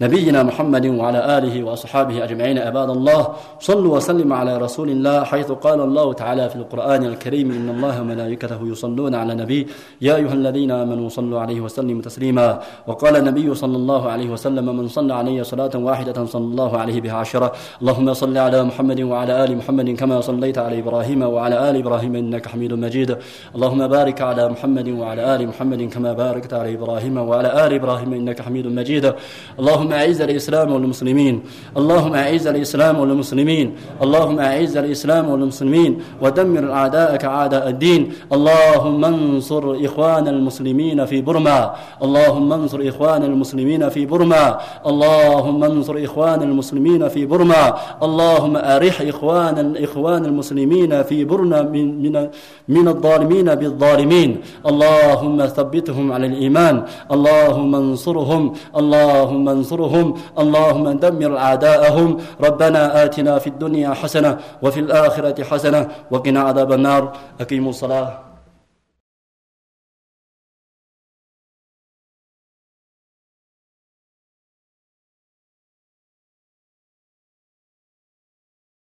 S1: نبينا محمد وعلى آله وأصحابه أجمعين. عباد الله صلوا وسلموا على رسول الله حيث قال الله تعالى في القرآن الكريم إن الله وملائكته يصلون على النبي. يا أيها الذين آمنوا صلوا عليه وسلموا تسليما. وقال النبي صلى الله عليه وسلم من صلى علي صلاة واحدة صلى الله عليه بها عشرة. اللهم صل على محمد وعلى آل محمد كما صليت على إبراهيم وعلى آل إبراهيم إنك حميد مجيد. اللهم بارك على محمد وعلى آل محمد كما باركت على إبراهيم وعلى آل إبراهيم إنك حميد مجيد. اللهم اللهم أعز الإسلام والمسلمين اللهم أعز الإسلام والمسلمين اللهم أعز الإسلام والمسلمين ودمر أعداءك أعداء الدين. اللهم انصر إخوان المسلمين في برما اللهم انصر إخوان المسلمين في برما اللهم انصر إخوان المسلمين في برما اللهم أرح إخوان إخوان المسلمين في برما من من من الظالمين بالظالمين. اللهم ثبتهم على الإيمان. اللهم انصرهم. اللهم انصرهم وانصرهم اللهم دمر أعداءهم. ربنا آتنا في الدنيا حسنة وفي الآخرة حسنة وقنا عذاب النار. أقيموا الصلاة.